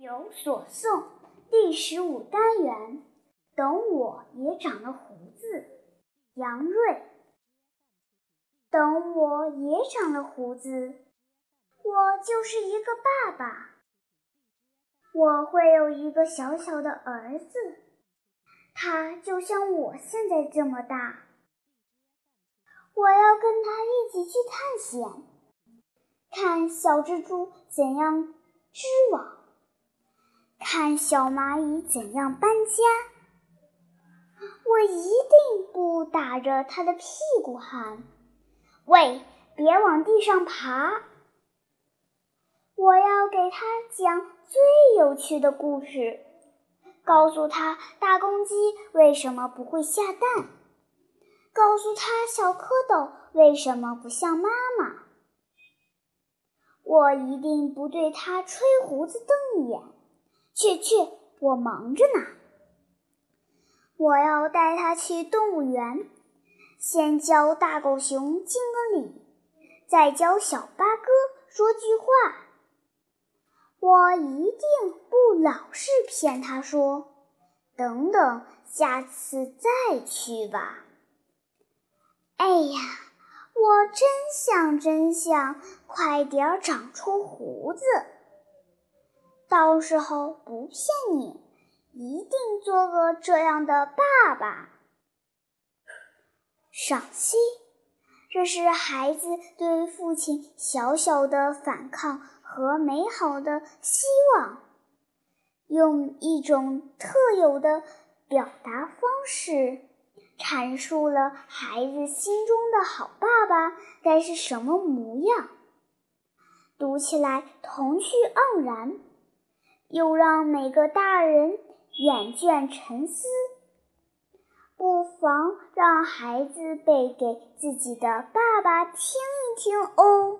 有所诵第十五单元，等我也长了胡子。杨瑞，等我也长了胡子，我就是一个爸爸。我会有一个小小的儿子，他就像我现在这么大。我要跟他一起去探险，看小蜘蛛怎样织网。看小蚂蚁怎样搬家，我一定不打着它的屁股喊：“喂，别往地上爬！”我要给他讲最有趣的故事，告诉他大公鸡为什么不会下蛋，告诉他小蝌蚪为什么不像妈妈。我一定不对他吹胡子瞪眼。去去，我忙着呢。我要带他去动物园，先教大狗熊敬个礼，再教小八哥说句话。我一定不老是骗他说：“等等，下次再去吧。”哎呀，我真想真想快点长出胡子。到时候不骗你，一定做个这样的爸爸。赏析：这是孩子对父亲小小的反抗和美好的希望，用一种特有的表达方式，阐述了孩子心中的好爸爸该是什么模样。读起来童趣盎然。又让每个大人眼倦沉思，不妨让孩子背给自己的爸爸听一听哦。